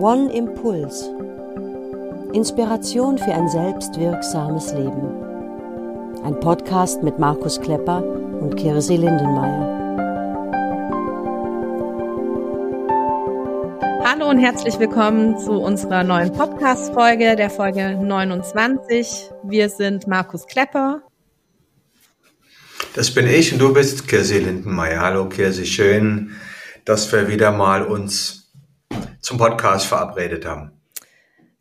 One Impuls. Inspiration für ein selbstwirksames Leben. Ein Podcast mit Markus Klepper und Kirsi Lindenmeier. Hallo und herzlich willkommen zu unserer neuen Podcast-Folge, der Folge 29. Wir sind Markus Klepper. Das bin ich und du bist Kirsi Lindenmeier. Hallo Kirsi, schön, dass wir wieder mal uns zum Podcast verabredet haben.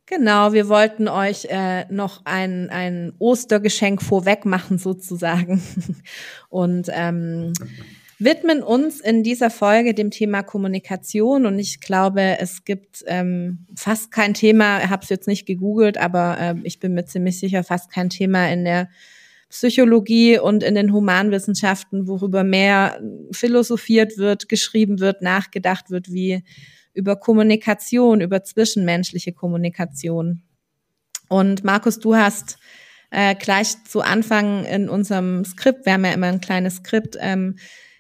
Genau, wir wollten euch äh, noch ein, ein Ostergeschenk vorweg machen sozusagen und ähm, widmen uns in dieser Folge dem Thema Kommunikation und ich glaube, es gibt ähm, fast kein Thema, ich habe es jetzt nicht gegoogelt, aber äh, ich bin mir ziemlich sicher, fast kein Thema in der Psychologie und in den Humanwissenschaften, worüber mehr philosophiert wird, geschrieben wird, nachgedacht wird, wie über Kommunikation, über zwischenmenschliche Kommunikation. Und Markus, du hast äh, gleich zu Anfang in unserem Skript, wir haben ja immer ein kleines Skript, ähm,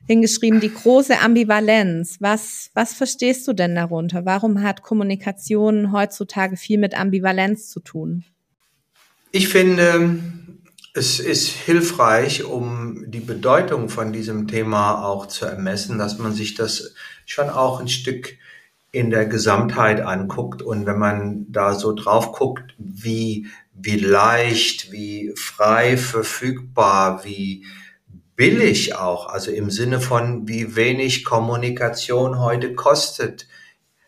hingeschrieben, die große Ambivalenz. Was, was verstehst du denn darunter? Warum hat Kommunikation heutzutage viel mit Ambivalenz zu tun? Ich finde, es ist hilfreich, um die Bedeutung von diesem Thema auch zu ermessen, dass man sich das schon auch ein Stück in der Gesamtheit anguckt und wenn man da so drauf guckt, wie, wie leicht, wie frei verfügbar, wie billig auch, also im Sinne von wie wenig Kommunikation heute kostet,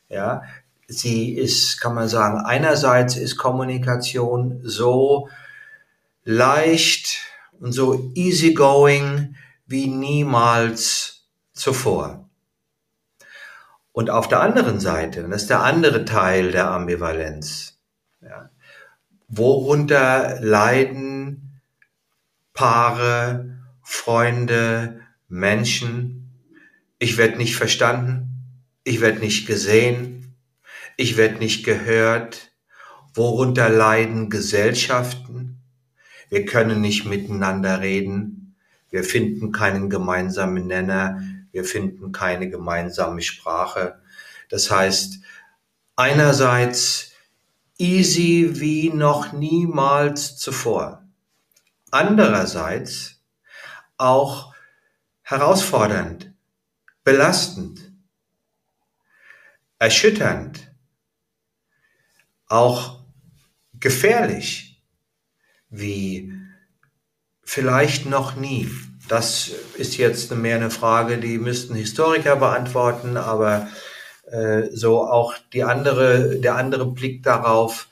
ja, sie ist, kann man sagen, einerseits ist Kommunikation so leicht und so easygoing wie niemals zuvor. Und auf der anderen Seite, und das ist der andere Teil der Ambivalenz, ja, worunter leiden Paare, Freunde, Menschen, ich werde nicht verstanden, ich werde nicht gesehen, ich werde nicht gehört, worunter leiden Gesellschaften, wir können nicht miteinander reden, wir finden keinen gemeinsamen Nenner, wir finden keine gemeinsame Sprache. Das heißt, einerseits easy wie noch niemals zuvor. Andererseits auch herausfordernd, belastend, erschütternd, auch gefährlich, wie vielleicht noch nie. Das ist jetzt mehr eine Frage, die müssten Historiker beantworten, aber äh, so auch die andere, der andere Blick darauf,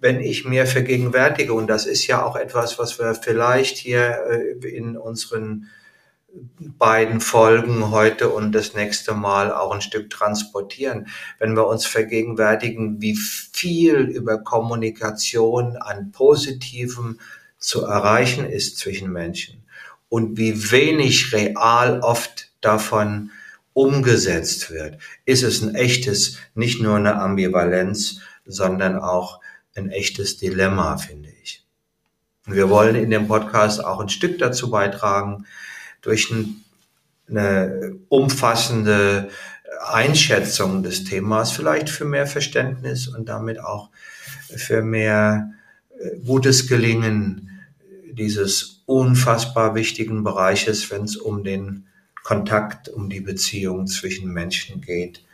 wenn ich mir vergegenwärtige, und das ist ja auch etwas, was wir vielleicht hier äh, in unseren beiden Folgen heute und das nächste Mal auch ein Stück transportieren, wenn wir uns vergegenwärtigen, wie viel über Kommunikation an Positivem zu erreichen ist zwischen Menschen und wie wenig real oft davon umgesetzt wird, ist es ein echtes, nicht nur eine Ambivalenz, sondern auch ein echtes Dilemma, finde ich. Und wir wollen in dem Podcast auch ein Stück dazu beitragen, durch eine umfassende Einschätzung des Themas, vielleicht für mehr Verständnis und damit auch für mehr äh, gutes Gelingen dieses unfassbar wichtigen Bereiches, wenn es um den Kontakt, um die Beziehung zwischen Menschen geht,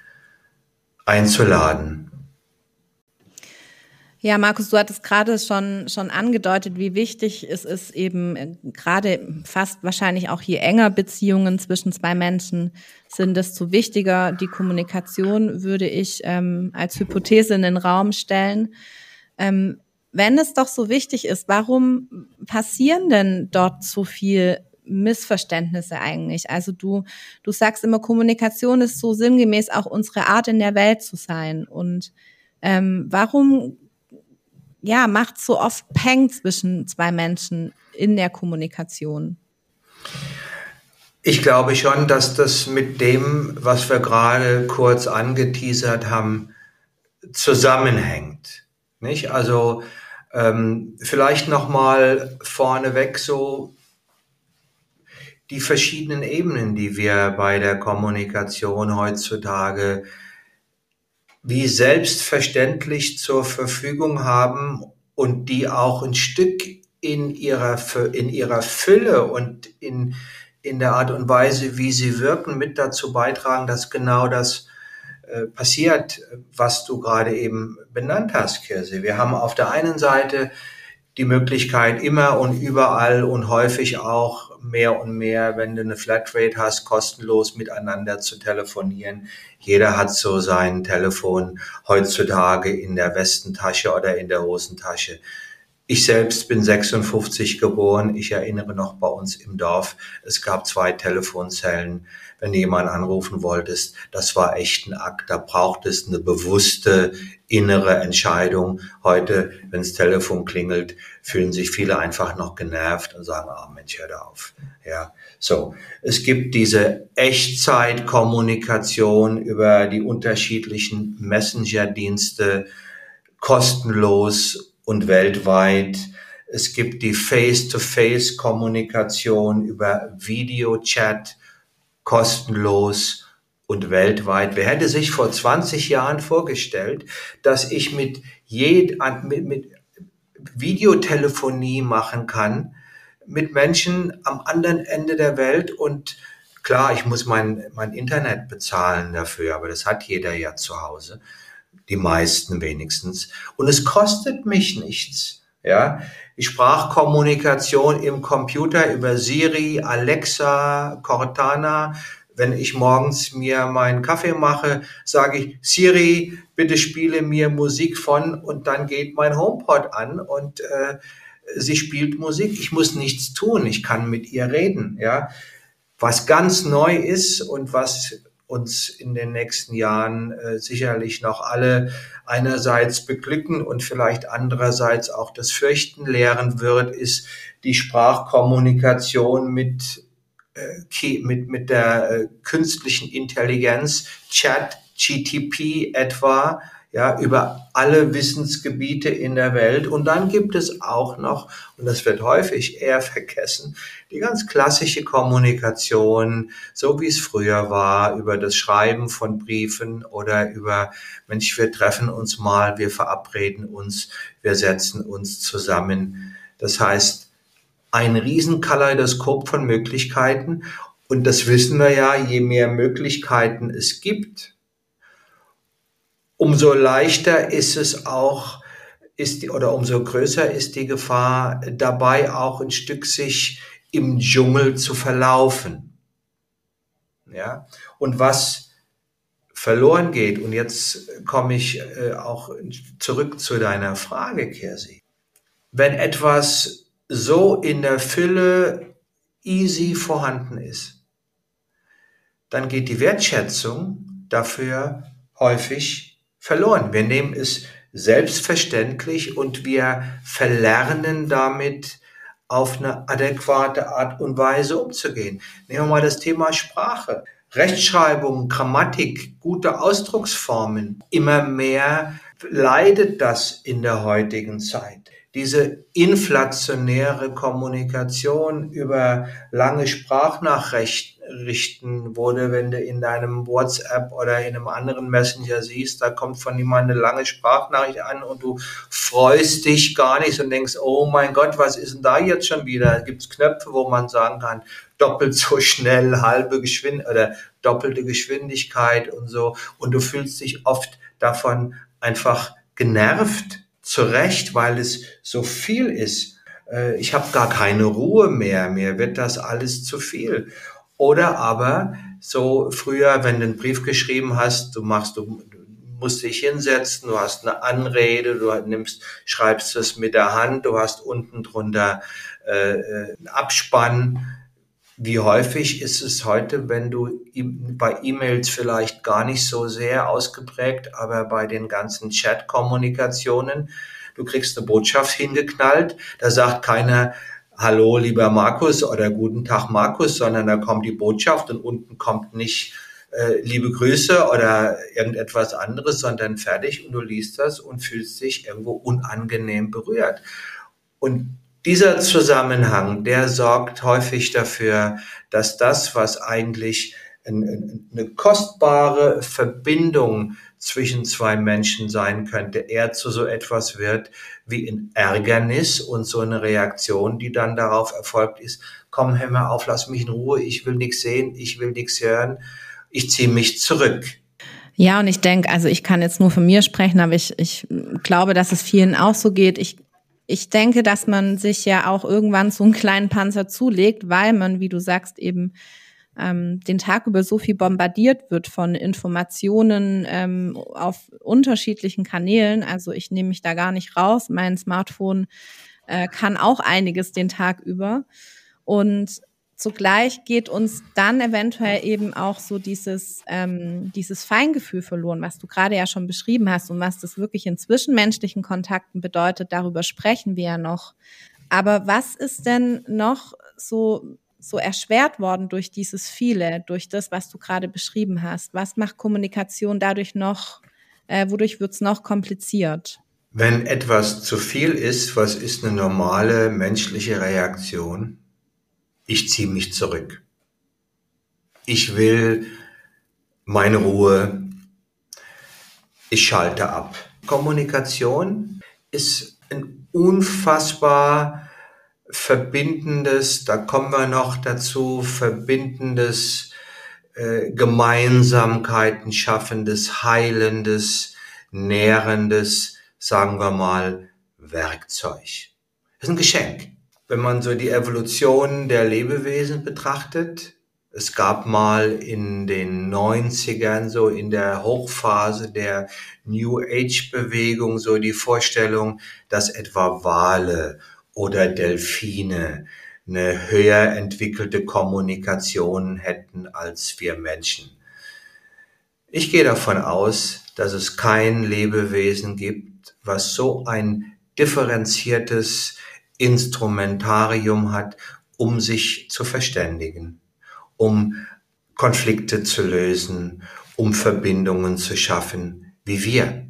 einzuladen. Ja, Markus, du hattest gerade schon, schon angedeutet, wie wichtig es ist, eben äh, gerade fast wahrscheinlich auch je enger Beziehungen zwischen zwei Menschen sind, desto wichtiger die Kommunikation, würde ich ähm, als Hypothese in den Raum stellen. Ähm, wenn es doch so wichtig ist, warum passieren denn dort so viel Missverständnisse eigentlich? Also du, du sagst immer, Kommunikation ist so sinngemäß auch unsere Art in der Welt zu sein. Und ähm, warum ja, macht so oft Peng zwischen zwei Menschen in der Kommunikation? Ich glaube schon, dass das mit dem, was wir gerade kurz angeteasert haben, zusammenhängt. Nicht? Also ähm, vielleicht noch mal vorneweg so die verschiedenen Ebenen, die wir bei der Kommunikation heutzutage wie selbstverständlich zur Verfügung haben und die auch ein Stück in ihrer, in ihrer Fülle und in, in der Art und Weise, wie sie wirken, mit dazu beitragen, dass genau das äh, passiert, was du gerade eben benannt hast, Kirse. Wir haben auf der einen Seite die Möglichkeit, immer und überall und häufig auch mehr und mehr, wenn du eine Flatrate hast, kostenlos miteinander zu telefonieren. Jeder hat so sein Telefon heutzutage in der Westentasche oder in der Hosentasche. Ich selbst bin 56 geboren. Ich erinnere noch bei uns im Dorf, es gab zwei Telefonzellen. Wenn du jemanden anrufen wolltest, das war echt ein Akt. Da braucht es eine bewusste innere Entscheidung. Heute, wenn das Telefon klingelt, fühlen sich viele einfach noch genervt und sagen, ah oh Mensch, hör da auf. Ja, so. Es gibt diese Echtzeitkommunikation über die unterschiedlichen Messenger-Dienste, kostenlos und weltweit. Es gibt die Face-to-Face-Kommunikation über Videochat, kostenlos und weltweit. Wer hätte sich vor 20 Jahren vorgestellt, dass ich mit, jed, mit, mit Videotelefonie machen kann mit Menschen am anderen Ende der Welt und klar, ich muss mein, mein Internet bezahlen dafür, aber das hat jeder ja zu Hause die meisten wenigstens. Und es kostet mich nichts. Ja, die Sprachkommunikation im Computer über Siri, Alexa, Cortana. Wenn ich morgens mir meinen Kaffee mache, sage ich Siri, bitte spiele mir Musik von und dann geht mein HomePod an und äh, sie spielt Musik. Ich muss nichts tun. Ich kann mit ihr reden. Ja, was ganz neu ist und was uns in den nächsten Jahren äh, sicherlich noch alle einerseits beglücken und vielleicht andererseits auch das Fürchten lehren wird, ist die Sprachkommunikation mit, äh, mit, mit der äh, künstlichen Intelligenz, Chat, GTP etwa, ja, über alle Wissensgebiete in der Welt. Und dann gibt es auch noch, und das wird häufig eher vergessen, die ganz klassische Kommunikation, so wie es früher war, über das Schreiben von Briefen oder über, Mensch, wir treffen uns mal, wir verabreden uns, wir setzen uns zusammen. Das heißt, ein Riesenkaleidoskop von Möglichkeiten. Und das wissen wir ja, je mehr Möglichkeiten es gibt, umso leichter ist es auch, ist die, oder umso größer ist die Gefahr, dabei auch ein Stück sich im Dschungel zu verlaufen. Ja, und was verloren geht, und jetzt komme ich äh, auch zurück zu deiner Frage, Kersi. Wenn etwas so in der Fülle easy vorhanden ist, dann geht die Wertschätzung dafür häufig verloren. Wir nehmen es selbstverständlich und wir verlernen damit auf eine adäquate Art und Weise umzugehen. Nehmen wir mal das Thema Sprache. Rechtschreibung, Grammatik, gute Ausdrucksformen. Immer mehr leidet das in der heutigen Zeit diese inflationäre Kommunikation über lange Sprachnachrichten wurde, wenn du in deinem WhatsApp oder in einem anderen Messenger siehst, da kommt von jemandem eine lange Sprachnachricht an und du freust dich gar nicht und denkst, oh mein Gott, was ist denn da jetzt schon wieder? Gibt es Knöpfe, wo man sagen kann, doppelt so schnell, halbe Geschwindigkeit oder doppelte Geschwindigkeit und so. Und du fühlst dich oft davon einfach genervt zu Recht, weil es so viel ist. Äh, ich habe gar keine Ruhe mehr, mir wird das alles zu viel. Oder aber so früher, wenn du einen Brief geschrieben hast, du machst, du, musst dich hinsetzen, du hast eine Anrede, du nimmst, schreibst es mit der Hand, du hast unten drunter äh, äh einen Abspann. Wie häufig ist es heute, wenn du bei E-Mails vielleicht gar nicht so sehr ausgeprägt, aber bei den ganzen Chat-Kommunikationen, du kriegst eine Botschaft hingeknallt, da sagt keiner, Hallo, lieber Markus oder Guten Tag, Markus, sondern da kommt die Botschaft und unten kommt nicht äh, liebe Grüße oder irgendetwas anderes, sondern fertig und du liest das und fühlst dich irgendwo unangenehm berührt. Und dieser Zusammenhang, der sorgt häufig dafür, dass das, was eigentlich eine kostbare Verbindung zwischen zwei Menschen sein könnte, er zu so etwas wird wie in Ärgernis und so eine Reaktion, die dann darauf erfolgt ist, komm, hör mal auf, lass mich in Ruhe, ich will nichts sehen, ich will nichts hören, ich ziehe mich zurück. Ja, und ich denke, also ich kann jetzt nur von mir sprechen, aber ich, ich glaube, dass es vielen auch so geht. Ich, ich denke, dass man sich ja auch irgendwann so einen kleinen Panzer zulegt, weil man, wie du sagst, eben ähm, den Tag über so viel bombardiert wird von Informationen ähm, auf unterschiedlichen Kanälen. Also ich nehme mich da gar nicht raus. Mein Smartphone äh, kann auch einiges den Tag über. Und zugleich geht uns dann eventuell eben auch so dieses, ähm, dieses Feingefühl verloren, was du gerade ja schon beschrieben hast und was das wirklich in zwischenmenschlichen Kontakten bedeutet. Darüber sprechen wir ja noch. Aber was ist denn noch so so erschwert worden durch dieses viele, durch das, was du gerade beschrieben hast? Was macht Kommunikation dadurch noch, äh, wodurch wird es noch kompliziert? Wenn etwas zu viel ist, was ist eine normale menschliche Reaktion? Ich ziehe mich zurück. Ich will meine Ruhe. Ich schalte ab. Kommunikation ist ein unfassbar verbindendes, da kommen wir noch dazu, verbindendes, äh, Gemeinsamkeiten schaffendes, heilendes, nährendes, sagen wir mal, Werkzeug. Das ist ein Geschenk. Wenn man so die Evolution der Lebewesen betrachtet, es gab mal in den 90ern, so in der Hochphase der New Age Bewegung, so die Vorstellung, dass etwa Wale oder Delfine eine höher entwickelte Kommunikation hätten als wir Menschen. Ich gehe davon aus, dass es kein Lebewesen gibt, was so ein differenziertes Instrumentarium hat, um sich zu verständigen, um Konflikte zu lösen, um Verbindungen zu schaffen, wie wir.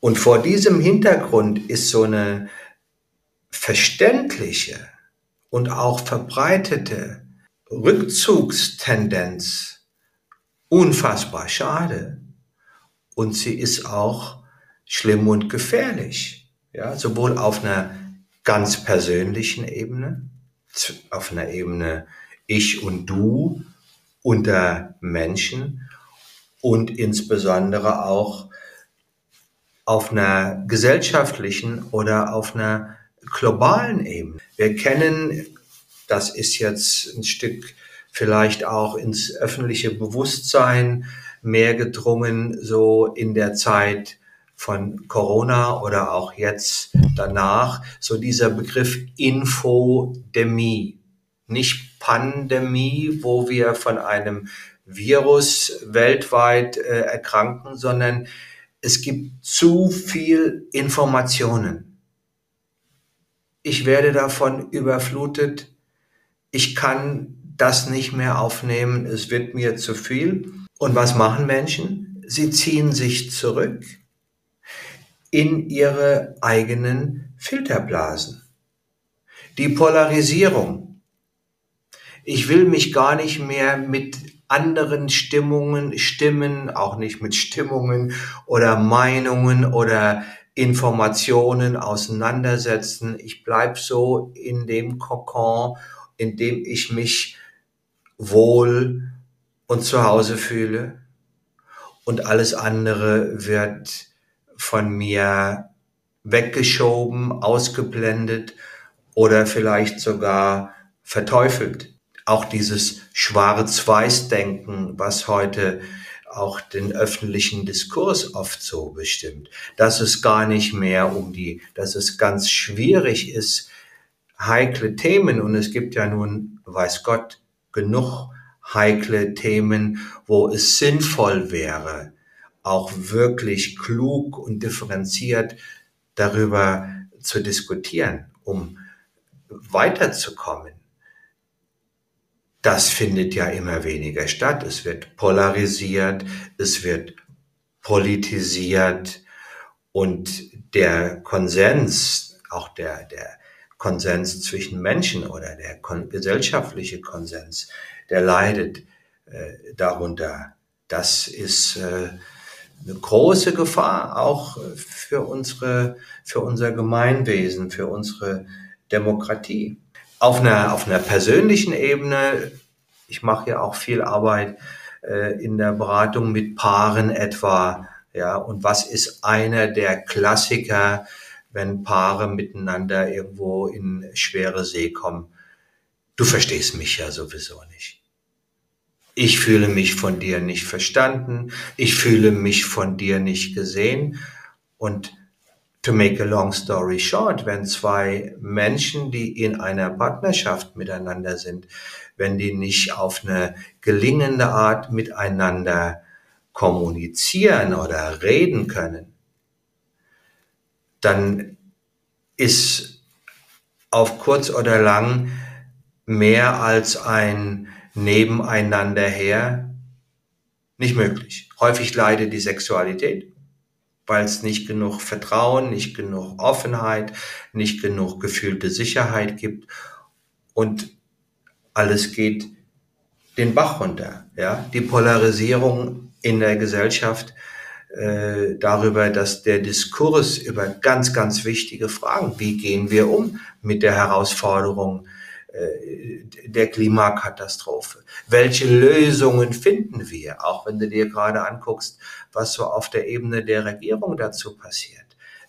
Und vor diesem Hintergrund ist so eine verständliche und auch verbreitete Rückzugstendenz unfassbar schade. Und sie ist auch schlimm und gefährlich. Ja, sowohl auf einer ganz persönlichen Ebene, auf einer Ebene ich und du unter Menschen und insbesondere auch auf einer gesellschaftlichen oder auf einer globalen Ebene. Wir kennen, das ist jetzt ein Stück vielleicht auch ins öffentliche Bewusstsein mehr gedrungen, so in der Zeit von Corona oder auch jetzt danach, so dieser Begriff Infodemie. Nicht Pandemie, wo wir von einem Virus weltweit äh, erkranken, sondern es gibt zu viel Informationen ich werde davon überflutet, ich kann das nicht mehr aufnehmen, es wird mir zu viel. Und was machen Menschen? Sie ziehen sich zurück in ihre eigenen Filterblasen. Die Polarisierung. Ich will mich gar nicht mehr mit anderen Stimmungen, Stimmen, auch nicht mit Stimmungen oder Meinungen oder Informationen auseinandersetzen. Ich bleib so in dem Kokon, in dem ich mich wohl und zu Hause fühle. Und alles andere wird von mir weggeschoben, ausgeblendet oder vielleicht sogar verteufelt. Auch dieses Schwarz-Weiß-Denken, was heute auch den öffentlichen Diskurs oft so bestimmt, dass es gar nicht mehr um die, dass es ganz schwierig ist, heikle Themen, und es gibt ja nun, weiß Gott, genug heikle Themen, wo es sinnvoll wäre, auch wirklich klug und differenziert darüber zu diskutieren, um weiterzukommen das findet ja immer weniger statt. Es wird polarisiert, es wird politisiert und der Konsens, auch der, der Konsens zwischen Menschen oder der gesellschaftliche Konsens, der leidet äh, darunter. Das ist äh, eine große Gefahr auch für unsere, für unser Gemeinwesen, für unsere Demokratie. Auf einer, auf einer persönlichen Ebene, ich mache ja auch viel Arbeit äh, in der Beratung mit Paaren etwa, ja, und was ist einer der Klassiker, wenn Paare miteinander irgendwo in schwere See kommen? Du verstehst mich ja sowieso nicht ich fühle mich von dir nicht verstanden, ich fühle mich von dir nicht gesehen. Und to make a long story short, wenn zwei Menschen, die in einer Partnerschaft miteinander sind, wenn die nicht auf eine gelingende Art miteinander kommunizieren oder reden können, dann ist auf kurz oder lang mehr als ein nebeneinander her nicht möglich. Häufig leidet die Sexualität, weil es nicht genug Vertrauen, nicht genug Offenheit, nicht genug gefühlte Sicherheit gibt und alles geht den Bach runter. Ja? Die Polarisierung in der Gesellschaft äh, darüber, dass der Diskurs über ganz, ganz wichtige Fragen, wie gehen wir um mit der Herausforderung der Klimakatastrophe? Welche Lösungen finden wir? Auch wenn du dir gerade anguckst, was so auf der Ebene der Regierung dazu passiert.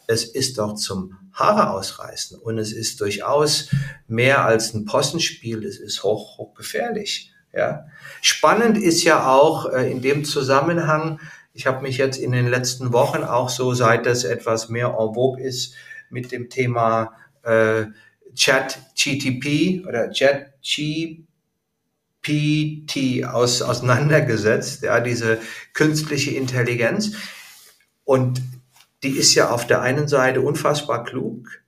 Es ist doch zum Haare ausreißen und es ist durchaus mehr als ein Possenspiel. Es ist hoch, hoch gefährlich. Ja. Spannend ist ja auch äh, in dem Zusammenhang, ich habe mich jetzt in den letzten Wochen auch so, seit das etwas mehr en vogue ist, mit dem Thema äh, Chat GTP oder Chat GPT aus, auseinandergesetzt, ja, diese künstliche Intelligenz. Und die ist ja auf der einen Seite unfassbar klug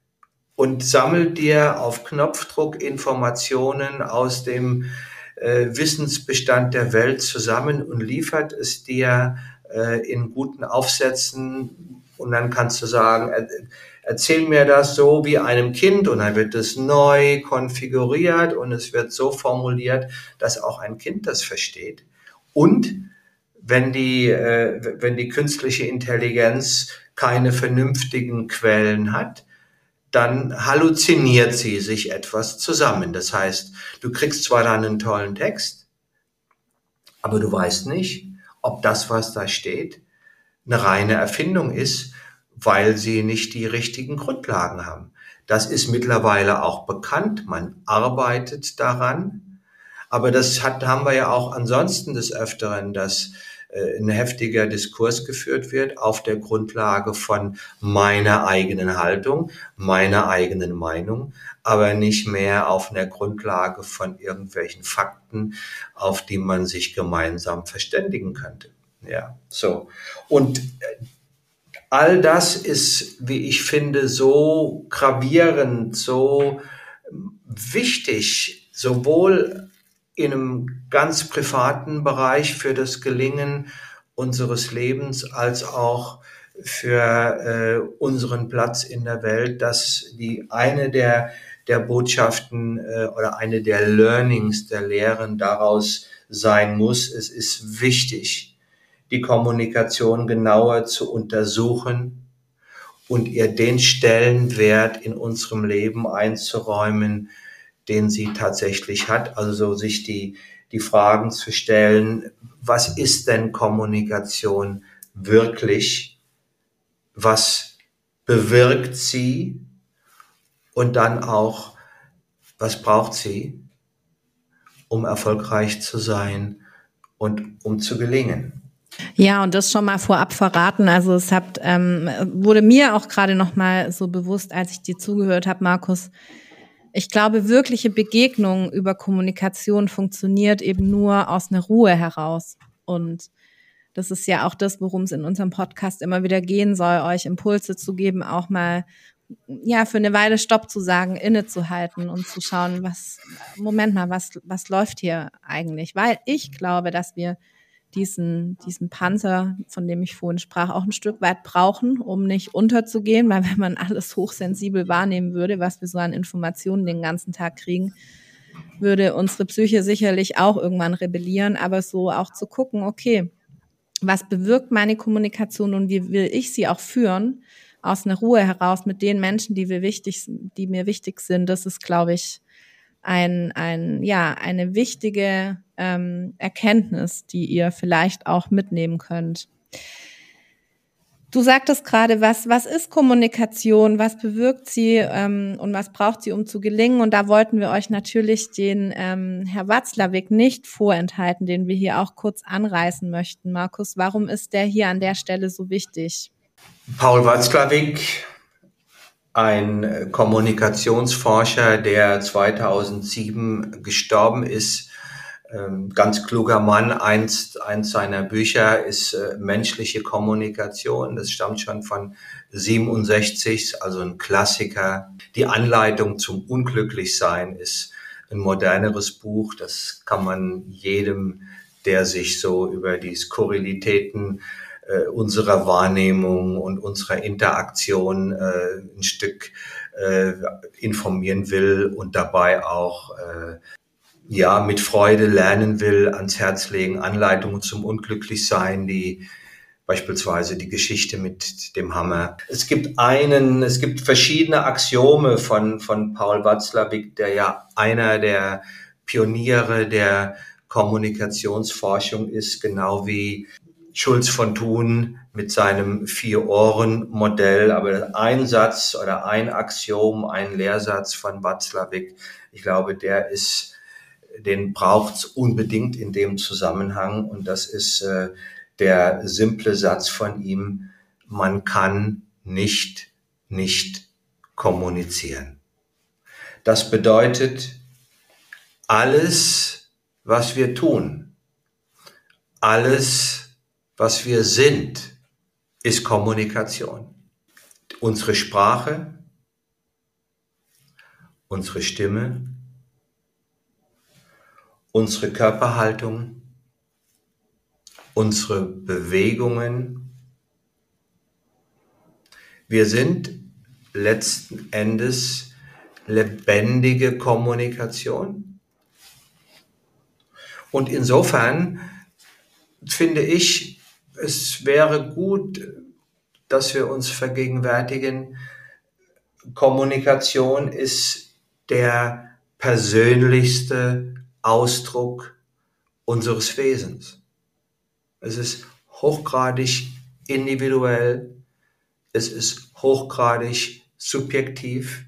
und sammelt dir auf Knopfdruck Informationen aus dem äh, Wissensbestand der Welt zusammen und liefert es dir äh, in guten Aufsätzen und dann kannst du sagen, äh, erzähl mir das so wie einem Kind und dann wird es neu konfiguriert und es wird so formuliert, dass auch ein Kind das versteht. Und wenn die, äh, wenn die künstliche Intelligenz keine vernünftigen Quellen hat, dann halluziniert sie sich etwas zusammen. Das heißt, du kriegst zwar dann einen tollen Text, aber du weißt nicht, ob das, was da steht, eine reine Erfindung ist weil sie nicht die richtigen Grundlagen haben. Das ist mittlerweile auch bekannt. Man arbeitet daran. Aber das hat, haben wir ja auch ansonsten des Öfteren, dass äh, ein heftiger Diskurs geführt wird auf der Grundlage von meiner eigenen Haltung, meiner eigenen Meinung, aber nicht mehr auf einer Grundlage von irgendwelchen Fakten, auf die man sich gemeinsam verständigen könnte. Ja, so. Und äh, all das ist, wie ich finde, so gravierend, so wichtig, sowohl in einem ganz privaten Bereich für das Gelingen unseres Lebens als auch für äh, unseren Platz in der Welt, dass die eine der, der Botschaften äh, oder eine der Learnings, der Lehren daraus sein muss. Es ist wichtig, die Kommunikation genauer zu untersuchen und ihr den Stellenwert in unserem Leben einzuräumen, den sie tatsächlich hat. Also sich die, die Fragen zu stellen, was ist denn Kommunikation wirklich? Was bewirkt sie? Und dann auch, was braucht sie, um erfolgreich zu sein und um zu gelingen? Ja, und das schon mal vorab verraten. Also es hat, ähm, wurde mir auch gerade noch mal so bewusst, als ich dir zugehört habe, Markus. Ich glaube, wirkliche Begegnung über Kommunikation funktioniert eben nur aus einer Ruhe heraus. Und das ist ja auch das, worum es in unserem Podcast immer wieder gehen soll, euch Impulse zu geben, auch mal ja für eine Weile Stopp zu sagen, innezuhalten und zu schauen, was Moment mal, was was läuft hier eigentlich? Weil ich glaube, dass wir diesen, diesen Panzer, von dem ich vorhin sprach, auch ein Stück weit brauchen, um nicht unterzugehen, weil wenn man alles hochsensibel wahrnehmen würde, was wir so an Informationen den ganzen Tag kriegen, würde unsere Psyche sicherlich auch irgendwann rebellieren, aber so auch zu gucken, okay, was bewirkt meine Kommunikation und wie will ich sie auch führen, aus einer Ruhe heraus mit den Menschen, die, wir wichtig, die mir wichtig sind, das ist, glaube ich, ein, ein, ja, eine wichtige ähm, Erkenntnis, die ihr vielleicht auch mitnehmen könnt. Du sagtest gerade, was, was ist Kommunikation, was bewirkt sie ähm, und was braucht sie, um zu gelingen? Und da wollten wir euch natürlich den ähm, Herr Watzlawick nicht vorenthalten, den wir hier auch kurz anreißen möchten. Markus, warum ist der hier an der Stelle so wichtig? Paul Watzlawick, ein Kommunikationsforscher, der 2007 gestorben ist, ganz kluger Mann. Eins, eins seiner Bücher ist äh, menschliche Kommunikation. Das stammt schon von 67, also ein Klassiker. Die Anleitung zum Unglücklichsein ist ein moderneres Buch. Das kann man jedem, der sich so über die Skurrilitäten äh, unserer Wahrnehmung und unserer Interaktion äh, ein Stück äh, informieren will und dabei auch äh, ja, mit Freude lernen will, ans Herz legen, Anleitungen zum Unglücklichsein, die beispielsweise die Geschichte mit dem Hammer. Es gibt einen, es gibt verschiedene Axiome von, von Paul Watzlawick, der ja einer der Pioniere der Kommunikationsforschung ist, genau wie Schulz von Thun mit seinem Vier-Ohren-Modell. Aber ein Satz oder ein Axiom, ein Lehrsatz von Watzlawick, ich glaube, der ist den braucht's unbedingt in dem Zusammenhang. Und das ist äh, der simple Satz von ihm, man kann nicht nicht kommunizieren. Das bedeutet, alles, was wir tun, alles, was wir sind, ist Kommunikation. Unsere Sprache, unsere Stimme, unsere Körperhaltung, unsere Bewegungen. Wir sind letzten Endes lebendige Kommunikation. Und insofern finde ich, es wäre gut, dass wir uns vergegenwärtigen, Kommunikation ist der persönlichste Ausdruck unseres Wesens. Es ist hochgradig individuell, es ist hochgradig subjektiv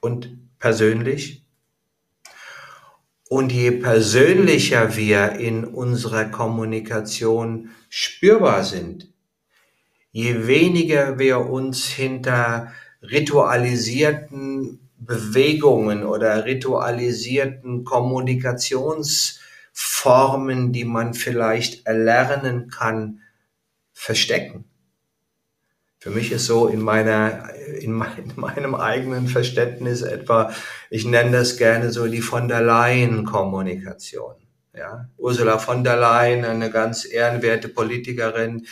und persönlich. Und je persönlicher wir in unserer Kommunikation spürbar sind, je weniger wir uns hinter ritualisierten Bewegungen oder ritualisierten Kommunikationsformen, die man vielleicht erlernen kann, verstecken. Für mich ist so in meiner, in, meinem eigenen Verständnis etwa, ich nenne das gerne so die von der Leyen Kommunikation. Ja, Ursula von der Leyen, eine ganz ehrenwerte Politikerin,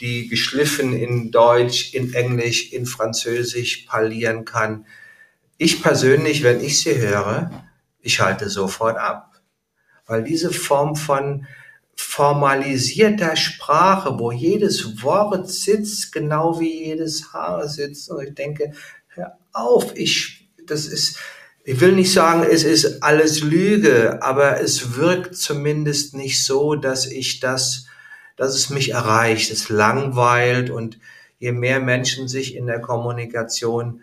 die geschliffen in Deutsch, in Englisch, in Französisch parlieren kann, ich persönlich, wenn ich sie höre, ich halte sofort ab. Weil diese Form von formalisierter Sprache, wo jedes Wort sitzt, genau wie jedes Haar sitzt. Und ich denke, hör auf, ich, das ist, ich will nicht sagen, es ist alles Lüge, aber es wirkt zumindest nicht so, dass ich das, dass es mich erreicht. Es langweilt und je mehr Menschen sich in der Kommunikation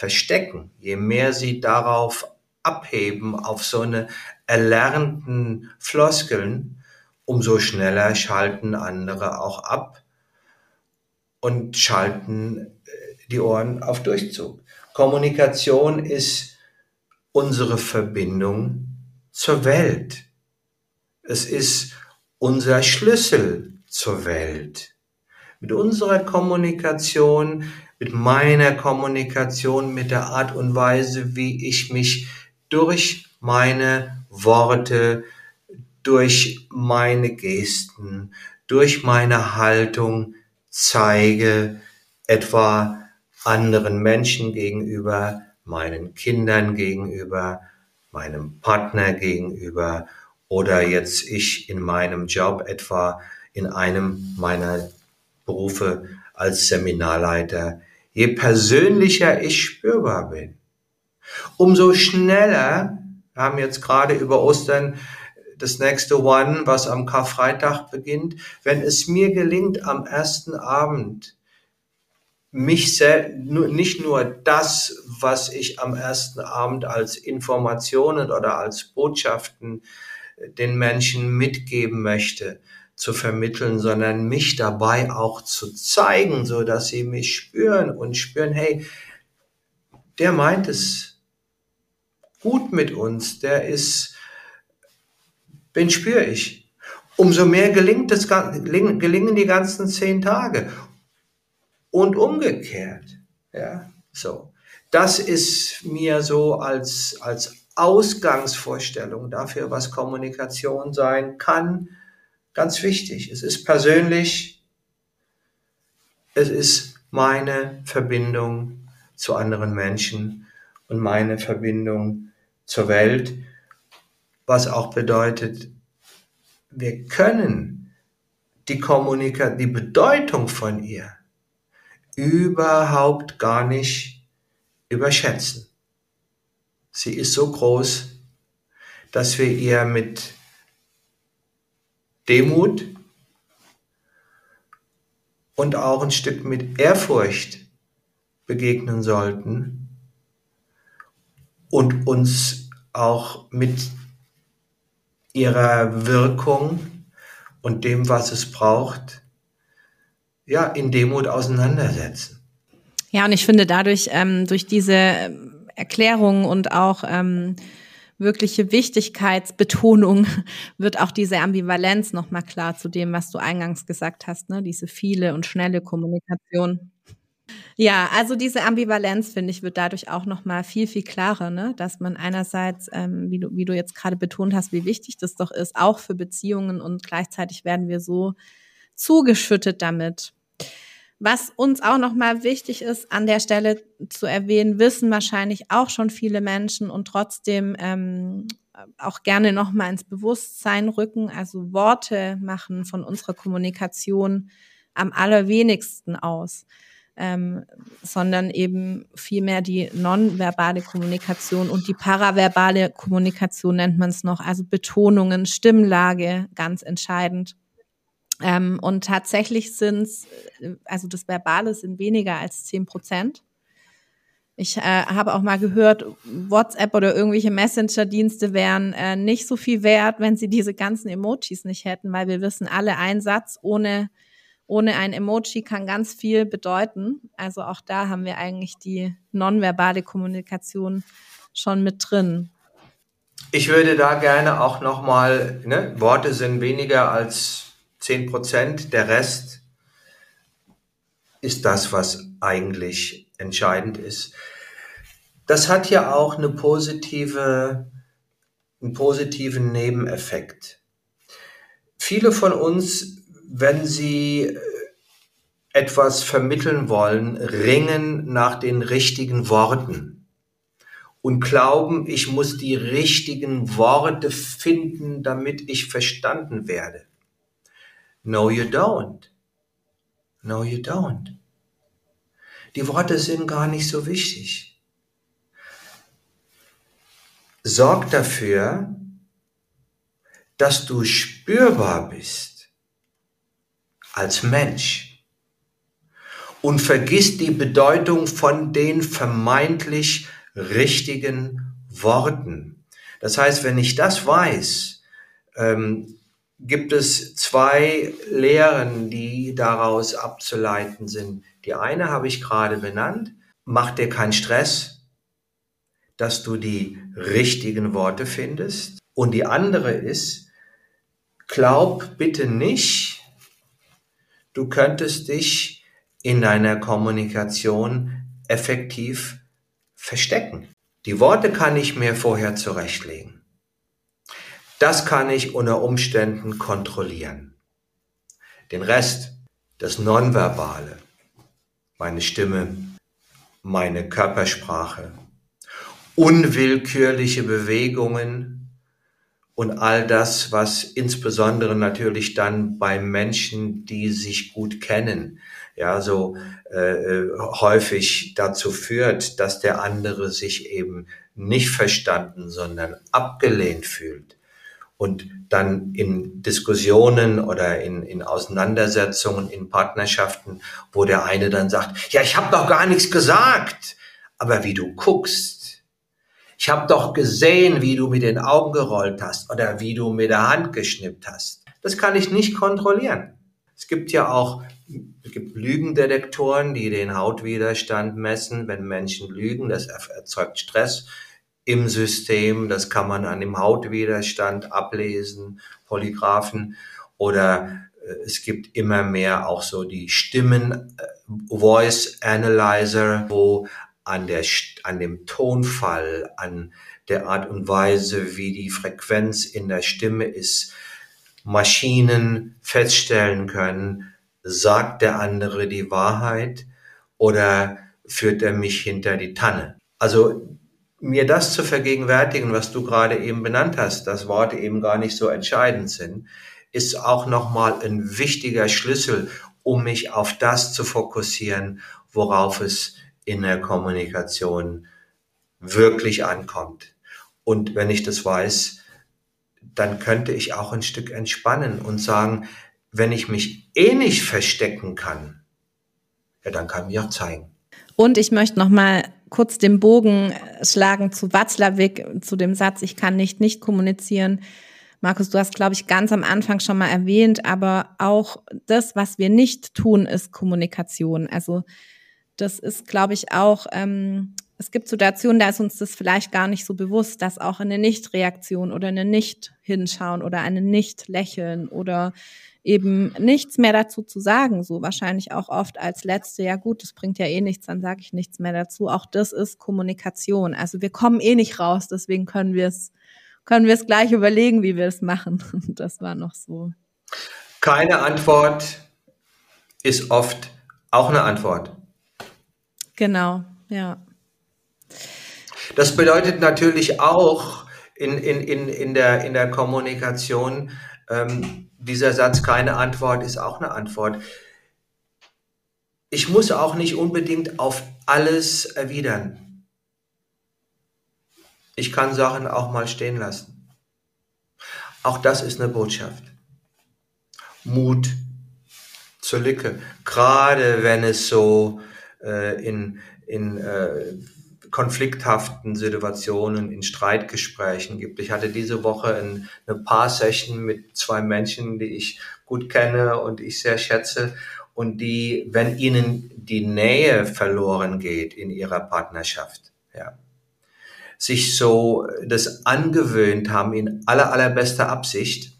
verstecken, je mehr sie darauf abheben, auf so eine erlernten Floskeln, umso schneller schalten andere auch ab und schalten äh, die Ohren auf Durchzug. Kommunikation ist unsere Verbindung zur Welt. Es ist unser Schlüssel zur Welt. Mit unserer Kommunikation mit meiner Kommunikation, mit der Art und Weise, wie ich mich durch meine Worte, durch meine Gesten, durch meine Haltung zeige, etwa anderen Menschen gegenüber, meinen Kindern gegenüber, meinem Partner gegenüber oder jetzt ich in meinem Job etwa in einem meiner Berufe als Seminarleiter, je persönlicher ich spürbar bin, umso schneller, wir haben jetzt gerade über Ostern das nächste One, was am Karfreitag beginnt, wenn es mir gelingt, am ersten Abend mich nicht nur das, was ich am ersten Abend als Informationen oder als Botschaften den Menschen mitgeben möchte, zu vermitteln, sondern mich dabei auch zu zeigen, so dass sie mich spüren und spüren, hey, der meint es gut mit uns, der ist, den spüre ich. Umso mehr gelingt es, gelingen die ganzen zehn Tage. Und umgekehrt, ja, so. Das ist mir so als, als Ausgangsvorstellung dafür, was Kommunikation sein kann, Ganz wichtig, es ist persönlich, es ist meine Verbindung zu anderen Menschen und meine Verbindung zur Welt, was auch bedeutet, wir können die Kommunikation, die Bedeutung von ihr überhaupt gar nicht überschätzen. Sie ist so groß, dass wir ihr mit Demut und auch ein Stück mit Ehrfurcht begegnen sollten und uns auch mit ihrer Wirkung und dem, was es braucht, ja, in Demut auseinandersetzen. Ja, und ich finde dadurch, ähm, durch diese Erklärung und auch ähm, wirkliche Wichtigkeitsbetonung wird auch diese Ambivalenz nochmal klar zu dem, was du eingangs gesagt hast, ne? diese viele und schnelle Kommunikation. Ja, also diese Ambivalenz, finde ich, wird dadurch auch nochmal viel, viel klarer, ne? dass man einerseits, ähm, wie, du, wie du jetzt gerade betont hast, wie wichtig das doch ist, auch für Beziehungen und gleichzeitig werden wir so zugeschüttet damit. Was uns auch nochmal wichtig ist, an der Stelle zu erwähnen, wissen wahrscheinlich auch schon viele Menschen und trotzdem ähm, auch gerne nochmal ins Bewusstsein rücken. Also Worte machen von unserer Kommunikation am allerwenigsten aus, ähm, sondern eben vielmehr die nonverbale Kommunikation und die paraverbale Kommunikation nennt man es noch, also Betonungen, Stimmlage, ganz entscheidend. Ähm, und tatsächlich sind es, äh, also das Verbale sind weniger als zehn Prozent. Ich äh, habe auch mal gehört, WhatsApp oder irgendwelche Messenger-Dienste wären äh, nicht so viel wert, wenn sie diese ganzen Emojis nicht hätten, weil wir wissen alle, ein Satz ohne, ohne ein Emoji kann ganz viel bedeuten. Also auch da haben wir eigentlich die nonverbale Kommunikation schon mit drin. Ich würde da gerne auch nochmal, ne, Worte sind weniger als 10 Prozent, der Rest ist das, was eigentlich entscheidend ist. Das hat ja auch eine positive, einen positiven Nebeneffekt. Viele von uns, wenn sie etwas vermitteln wollen, ringen nach den richtigen Worten und glauben, ich muss die richtigen Worte finden, damit ich verstanden werde. No, you don't. No, you don't. Die Worte sind gar nicht so wichtig. Sorg dafür, dass du spürbar bist als Mensch und vergiss die Bedeutung von den vermeintlich richtigen Worten. Das heißt, wenn ich das weiß, ähm, gibt es zwei Lehren, die daraus abzuleiten sind. Die eine habe ich gerade benannt. Mach dir keinen Stress, dass du die richtigen Worte findest. Und die andere ist, glaub bitte nicht, du könntest dich in deiner Kommunikation effektiv verstecken. Die Worte kann ich mir vorher zurechtlegen. Das kann ich unter Umständen kontrollieren. Den Rest, das Nonverbale, meine Stimme, meine Körpersprache unwillkürliche Bewegungen und all das, was insbesondere natürlich dann bei Menschen, die sich gut kennen, ja, so äh, häufig dazu führt, dass der andere sich eben nicht verstanden, sondern abgelehnt fühlt und dann in Diskussionen oder in, in Auseinandersetzungen, in Partnerschaften, wo der eine dann sagt, ja, ich habe doch gar nichts gesagt, aber wie du guckst, ich habe doch gesehen, wie du mit den Augen gerollt hast oder wie du mit der Hand geschnippt hast. Das kann ich nicht kontrollieren. Es gibt ja auch es gibt Lügendetektoren, die den Hautwiderstand messen, wenn Menschen lügen. Das erzeugt Stress im System. Das kann man an dem Hautwiderstand ablesen, Polygraphen. Oder äh, es gibt immer mehr auch so die Stimmen, äh, Voice Analyzer, wo an, der, an dem Tonfall, an der Art und Weise, wie die Frequenz in der Stimme ist, Maschinen feststellen können, sagt der andere die Wahrheit oder führt er mich hinter die Tanne? Also mir das zu vergegenwärtigen, was du gerade eben benannt hast, dass Worte eben gar nicht so entscheidend sind, ist auch nochmal ein wichtiger Schlüssel, um mich auf das zu fokussieren, worauf es in der Kommunikation wirklich ankommt. Und wenn ich das weiß, dann könnte ich auch ein Stück entspannen und sagen, wenn ich mich eh nicht verstecken kann, ja, dann kann mir auch zeigen. Und ich möchte noch mal kurz den Bogen schlagen zu Watzlawick, zu dem Satz, ich kann nicht nicht kommunizieren. Markus, du hast, glaube ich, ganz am Anfang schon mal erwähnt, aber auch das, was wir nicht tun, ist Kommunikation. Also das ist, glaube ich, auch, ähm, es gibt Situationen, da ist uns das vielleicht gar nicht so bewusst, dass auch eine Nicht-Reaktion oder eine Nicht-Hinschauen oder eine Nicht-Lächeln oder eben nichts mehr dazu zu sagen, so wahrscheinlich auch oft als letzte, ja gut, das bringt ja eh nichts, dann sage ich nichts mehr dazu. Auch das ist Kommunikation. Also wir kommen eh nicht raus, deswegen können wir es können wir es gleich überlegen, wie wir es machen. Das war noch so. Keine Antwort ist oft auch eine Antwort. Genau, ja. Das bedeutet natürlich auch in, in, in, in, der, in der Kommunikation, ähm, dieser Satz, keine Antwort, ist auch eine Antwort. Ich muss auch nicht unbedingt auf alles erwidern. Ich kann Sachen auch mal stehen lassen. Auch das ist eine Botschaft. Mut zur Lücke. Gerade wenn es so äh, in, in äh, konflikthaften Situationen, in Streitgesprächen gibt. Ich hatte diese Woche ein, eine Paar-Session mit zwei Menschen, die ich gut kenne und ich sehr schätze und die, wenn ihnen die Nähe verloren geht in ihrer Partnerschaft, ja, sich so das angewöhnt haben in aller, allerbester Absicht,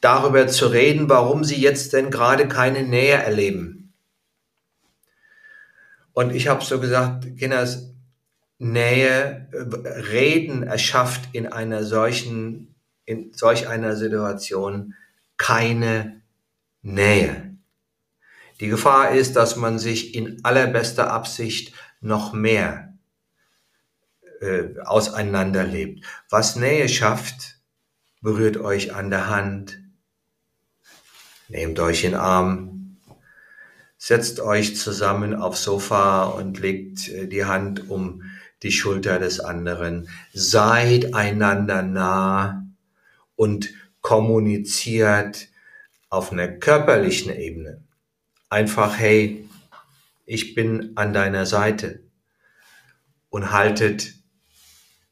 darüber zu reden, warum sie jetzt denn gerade keine Nähe erleben und ich habe so gesagt, Kinders, Nähe, Reden erschafft in einer solchen, in solch einer Situation keine Nähe. Die Gefahr ist, dass man sich in allerbester Absicht noch mehr äh, auseinanderlebt. Was Nähe schafft, berührt euch an der Hand, nehmt euch in den Arm, setzt euch zusammen aufs Sofa und legt äh, die Hand um die Schulter des anderen. Seid einander nah und kommuniziert auf einer körperlichen Ebene. Einfach, hey, ich bin an deiner Seite und haltet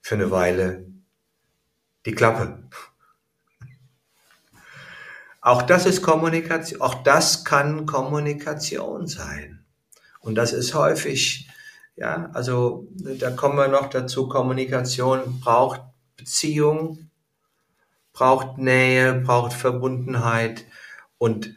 für eine Weile die Klappe. Auch das ist Kommunikation, auch das kann Kommunikation sein. Und das ist häufig, ja, also da kommen wir noch dazu, Kommunikation braucht Beziehung, braucht Nähe, braucht Verbundenheit und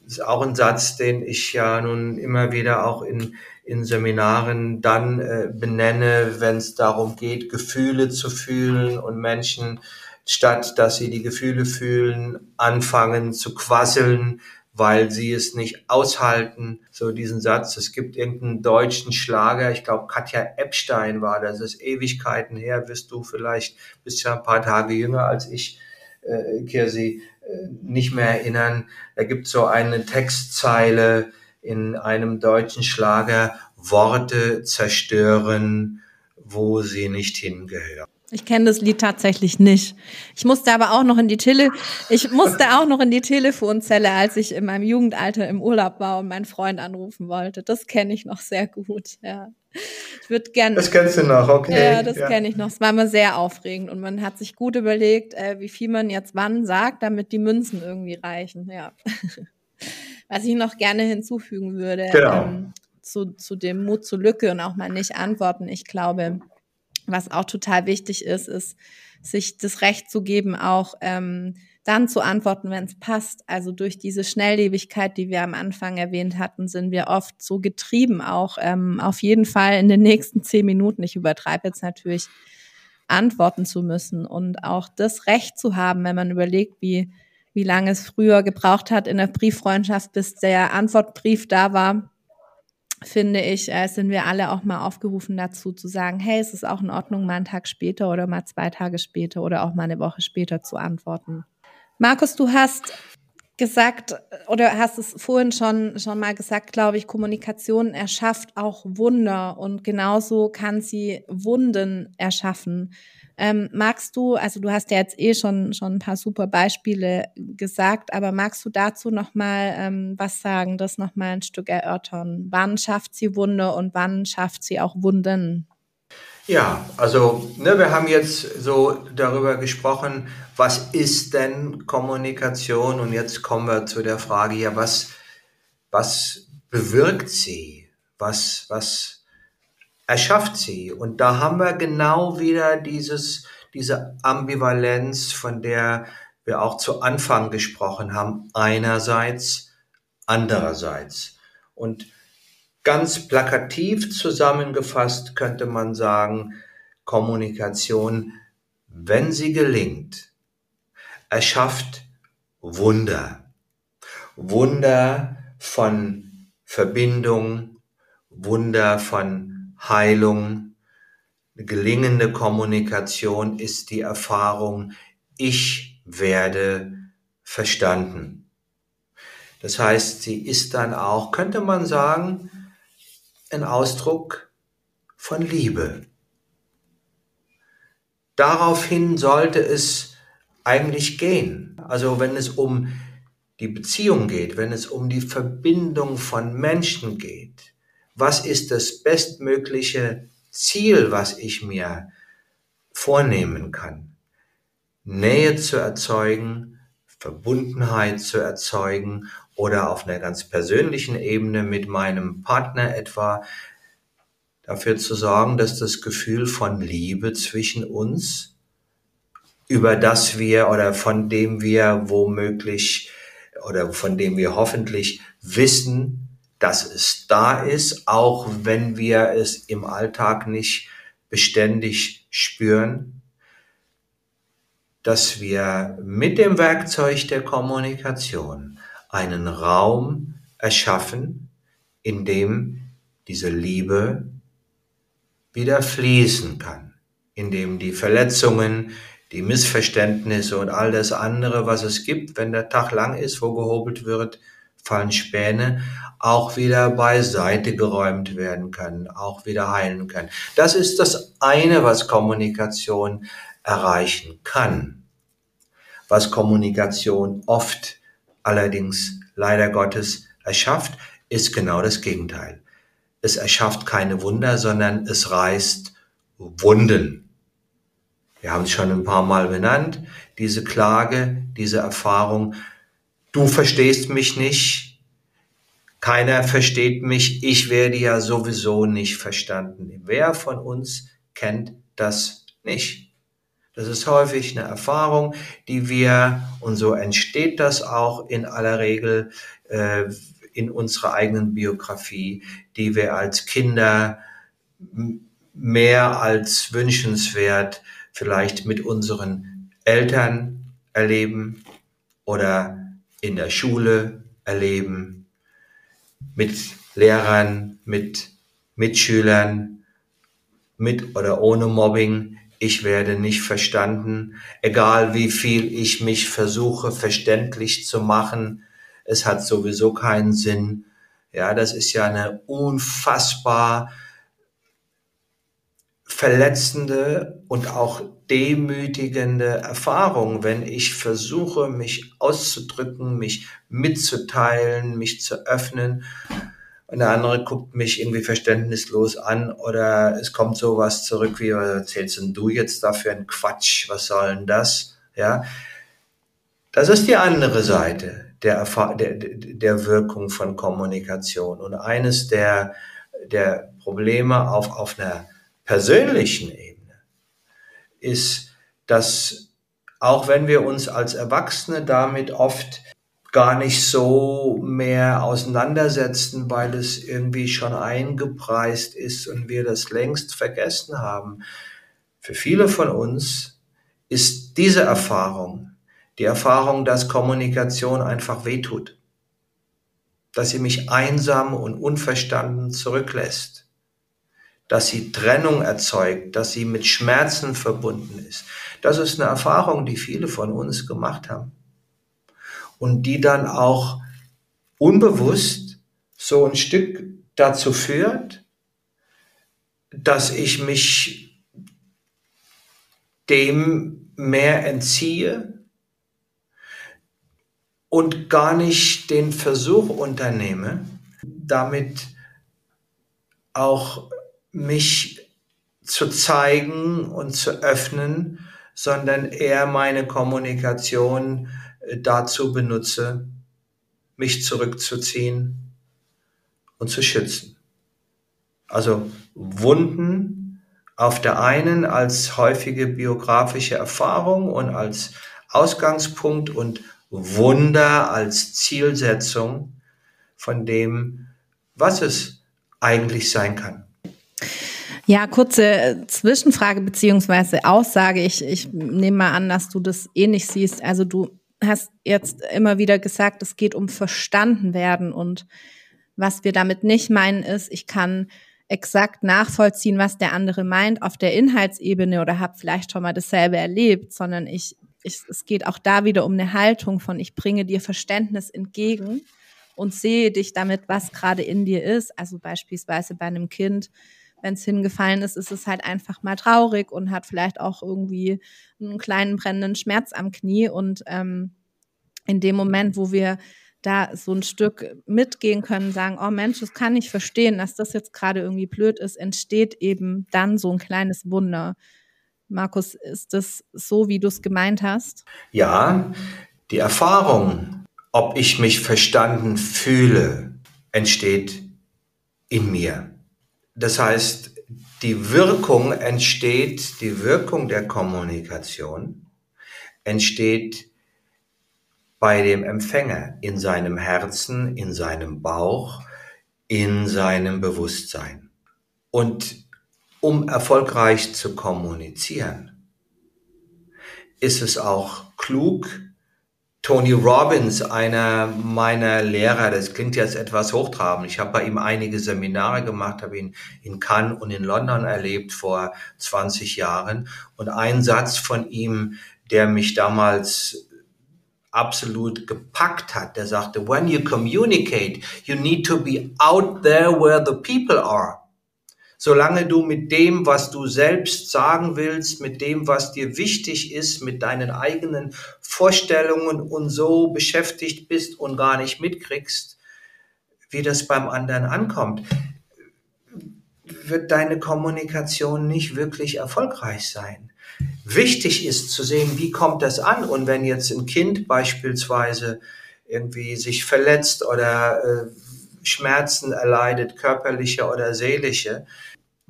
das ist auch ein Satz, den ich ja nun immer wieder auch in, in Seminaren dann äh, benenne, wenn es darum geht, Gefühle zu fühlen und Menschen statt dass sie die Gefühle fühlen, anfangen zu quasseln, weil sie es nicht aushalten. So diesen Satz, es gibt irgendeinen deutschen Schlager, ich glaube Katja Epstein war das, ist Ewigkeiten her, wirst du vielleicht, bist ja ein paar Tage jünger als ich, äh, Kirsi, äh, nicht mehr erinnern. Da gibt so eine Textzeile in einem deutschen Schlager, Worte zerstören, wo sie nicht hingehören. Ich kenne das Lied tatsächlich nicht. Ich musste aber auch noch in die Tele ich musste auch noch in die Telefonzelle, als ich in meinem Jugendalter im Urlaub war und meinen Freund anrufen wollte. Das kenne ich noch sehr gut, ja. Ich würde gerne. Das kennst du noch, okay. Ja, das ja. kenne ich noch. Es war immer sehr aufregend und man hat sich gut überlegt, äh, wie viel man jetzt wann sagt, damit die Münzen irgendwie reichen, ja. Was ich noch gerne hinzufügen würde, genau. ähm, zu, zu dem Mut zur Lücke und auch mal nicht antworten. Ich glaube, was auch total wichtig ist, ist, sich das Recht zu geben, auch ähm, dann zu antworten, wenn es passt. Also durch diese Schnelllebigkeit, die wir am Anfang erwähnt hatten, sind wir oft so getrieben, auch ähm, auf jeden Fall in den nächsten zehn Minuten, ich übertreibe jetzt natürlich, antworten zu müssen und auch das Recht zu haben, wenn man überlegt, wie, wie lange es früher gebraucht hat in der Brieffreundschaft, bis der Antwortbrief da war, finde ich, äh, sind wir alle auch mal aufgerufen dazu zu sagen, hey, es ist auch in Ordnung, mal einen Tag später oder mal zwei Tage später oder auch mal eine Woche später zu antworten. Markus, du hast gesagt oder hast es vorhin schon, schon mal gesagt, glaube ich, Kommunikation erschafft auch Wunder und genauso kann sie Wunden erschaffen. Ähm, magst du, also du hast ja jetzt eh schon, schon ein paar super Beispiele gesagt, aber magst du dazu nochmal ähm, was sagen, das nochmal ein Stück erörtern? Wann schafft sie Wunder und wann schafft sie auch Wunden? Ja, also ne, wir haben jetzt so darüber gesprochen, was ist denn Kommunikation? Und jetzt kommen wir zu der Frage, ja, was, was bewirkt sie? Was, was, erschafft sie. Und da haben wir genau wieder dieses, diese Ambivalenz, von der wir auch zu Anfang gesprochen haben. Einerseits, andererseits. Und ganz plakativ zusammengefasst könnte man sagen, Kommunikation, wenn sie gelingt, erschafft Wunder. Wunder von Verbindung, Wunder von Heilung, gelingende Kommunikation ist die Erfahrung, ich werde verstanden. Das heißt, sie ist dann auch, könnte man sagen, ein Ausdruck von Liebe. Daraufhin sollte es eigentlich gehen. Also wenn es um die Beziehung geht, wenn es um die Verbindung von Menschen geht, was ist das bestmögliche Ziel, was ich mir vornehmen kann. Nähe zu erzeugen, Verbundenheit zu erzeugen oder auf einer ganz persönlichen Ebene mit meinem Partner etwa dafür zu sorgen, dass das Gefühl von Liebe zwischen uns, über das wir oder von dem wir womöglich oder von dem wir hoffentlich wissen, dass es da ist, auch wenn wir es im Alltag nicht beständig spüren, dass wir mit dem Werkzeug der Kommunikation einen Raum erschaffen, in dem diese Liebe wieder fließen kann, in dem die Verletzungen, die Missverständnisse und all das andere, was es gibt, wenn der Tag lang ist, wo gehobelt wird, fallen Späne, auch wieder beiseite geräumt werden können, auch wieder heilen können. Das ist das eine, was Kommunikation erreichen kann. Was Kommunikation oft allerdings leider Gottes erschafft, ist genau das Gegenteil. Es erschafft keine Wunder, sondern es reißt Wunden. Wir haben es schon ein paar Mal benannt, diese Klage, diese Erfahrung, du verstehst mich nicht, keiner versteht mich, ich werde ja sowieso nicht verstanden. Wer von uns kennt das nicht? Das ist häufig eine Erfahrung, die wir, und so entsteht das auch in aller Regel äh, in unserer eigenen Biografie, die wir als Kinder mehr als wünschenswert vielleicht mit unseren Eltern erleben oder in der Schule erleben mit Lehrern, mit Mitschülern, mit oder ohne Mobbing. Ich werde nicht verstanden, egal wie viel ich mich versuche verständlich zu machen. Es hat sowieso keinen Sinn. Ja, das ist ja eine unfassbar verletzende und auch demütigende Erfahrung, wenn ich versuche, mich auszudrücken, mich mitzuteilen, mich zu öffnen. Und der andere guckt mich irgendwie verständnislos an oder es kommt sowas zurück wie, was erzählst denn du jetzt dafür ein Quatsch? Was soll denn das? Ja. Das ist die andere Seite der, der, der Wirkung von Kommunikation. Und eines der, der Probleme auf, auf einer persönlichen Ebene ist, dass auch wenn wir uns als Erwachsene damit oft gar nicht so mehr auseinandersetzen, weil es irgendwie schon eingepreist ist und wir das längst vergessen haben. Für viele von uns ist diese Erfahrung, die Erfahrung, dass Kommunikation einfach wehtut, dass sie mich einsam und unverstanden zurücklässt, dass sie Trennung erzeugt, dass sie mit Schmerzen verbunden ist. Das ist eine Erfahrung, die viele von uns gemacht haben. Und die dann auch unbewusst so ein Stück dazu führt, dass ich mich dem mehr entziehe und gar nicht den Versuch unternehme, damit auch mich zu zeigen und zu öffnen, sondern eher meine Kommunikation dazu benutze, mich zurückzuziehen und zu schützen. Also Wunden auf der einen als häufige biografische Erfahrung und als Ausgangspunkt und Wunder als Zielsetzung von dem, was es eigentlich sein kann. Ja, kurze Zwischenfrage beziehungsweise Aussage. Ich, ich nehme mal an, dass du das ähnlich siehst. Also du hast jetzt immer wieder gesagt, es geht um verstanden werden und was wir damit nicht meinen ist, ich kann exakt nachvollziehen, was der andere meint auf der Inhaltsebene oder habe vielleicht schon mal dasselbe erlebt, sondern ich, ich, es geht auch da wieder um eine Haltung von, ich bringe dir Verständnis entgegen und sehe dich damit, was gerade in dir ist. Also beispielsweise bei einem Kind, wenn es hingefallen ist, ist es halt einfach mal traurig und hat vielleicht auch irgendwie einen kleinen brennenden Schmerz am Knie. Und ähm, in dem Moment, wo wir da so ein Stück mitgehen können, sagen, oh Mensch, das kann ich verstehen, dass das jetzt gerade irgendwie blöd ist, entsteht eben dann so ein kleines Wunder. Markus, ist das so, wie du es gemeint hast? Ja, die Erfahrung, ob ich mich verstanden fühle, entsteht in mir. Das heißt, die Wirkung entsteht, die Wirkung der Kommunikation entsteht bei dem Empfänger in seinem Herzen, in seinem Bauch, in seinem Bewusstsein. Und um erfolgreich zu kommunizieren, ist es auch klug, Tony Robbins, einer meiner Lehrer, das klingt jetzt etwas hochtrabend. Ich habe bei ihm einige Seminare gemacht, habe ihn in Cannes und in London erlebt vor 20 Jahren. Und ein Satz von ihm, der mich damals absolut gepackt hat, der sagte, when you communicate, you need to be out there where the people are solange du mit dem, was du selbst sagen willst, mit dem, was dir wichtig ist, mit deinen eigenen Vorstellungen und so beschäftigt bist und gar nicht mitkriegst, wie das beim anderen ankommt, wird deine Kommunikation nicht wirklich erfolgreich sein. Wichtig ist zu sehen, wie kommt das an und wenn jetzt ein Kind beispielsweise irgendwie sich verletzt oder äh, Schmerzen erleidet, körperliche oder seelische,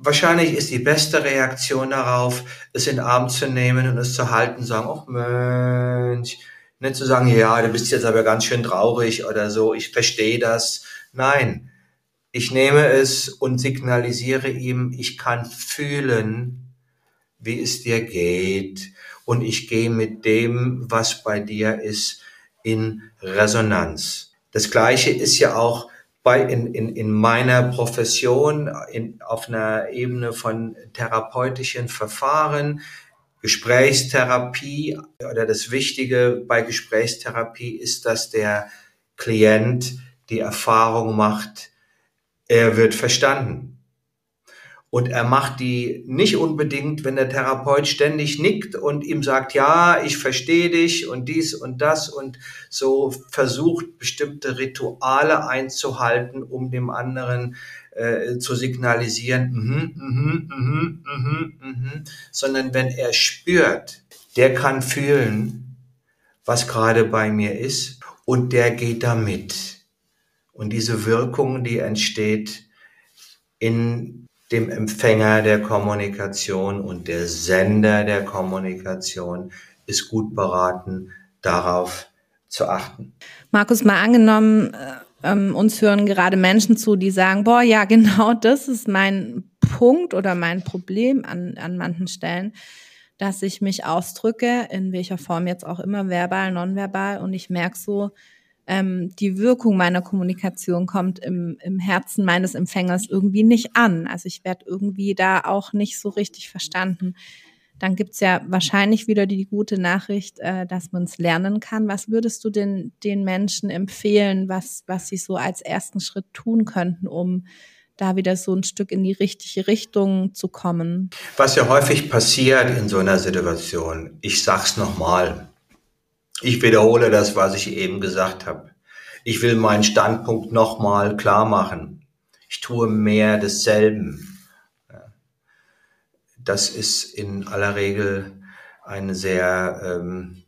Wahrscheinlich ist die beste Reaktion darauf, es in den Arm zu nehmen und es zu halten, sagen, ach Mensch, nicht zu sagen, ja, du bist jetzt aber ganz schön traurig oder so, ich verstehe das. Nein, ich nehme es und signalisiere ihm, ich kann fühlen, wie es dir geht. Und ich gehe mit dem, was bei dir ist, in Resonanz. Das Gleiche ist ja auch bei, in, in, in meiner Profession in, auf einer Ebene von therapeutischen Verfahren, Gesprächstherapie oder das Wichtige bei Gesprächstherapie ist, dass der Klient die Erfahrung macht, er wird verstanden. Und er macht die nicht unbedingt, wenn der Therapeut ständig nickt und ihm sagt, ja, ich verstehe dich und dies und das und so versucht, bestimmte Rituale einzuhalten, um dem anderen äh, zu signalisieren, mhm, mhm, mhm, mhm, mhm, sondern wenn er spürt, der kann fühlen, was gerade bei mir ist und der geht damit. Und diese Wirkung, die entsteht in dem Empfänger der Kommunikation und der Sender der Kommunikation ist gut beraten, darauf zu achten. Markus, mal angenommen, äh, ähm, uns hören gerade Menschen zu, die sagen, boah, ja, genau das ist mein Punkt oder mein Problem an, an manchen Stellen, dass ich mich ausdrücke, in welcher Form jetzt auch immer, verbal, nonverbal, und ich merke so, ähm, die Wirkung meiner Kommunikation kommt im, im Herzen meines Empfängers irgendwie nicht an. Also ich werde irgendwie da auch nicht so richtig verstanden. Dann gibt's ja wahrscheinlich wieder die gute Nachricht, äh, dass man es lernen kann. Was würdest du denn den Menschen empfehlen, was, was sie so als ersten Schritt tun könnten, um da wieder so ein Stück in die richtige Richtung zu kommen? Was ja häufig passiert in so einer Situation, ich sag's nochmal, ich wiederhole das, was ich eben gesagt habe. Ich will meinen Standpunkt nochmal klar machen. Ich tue mehr desselben. Das ist in aller Regel ein sehr ähm,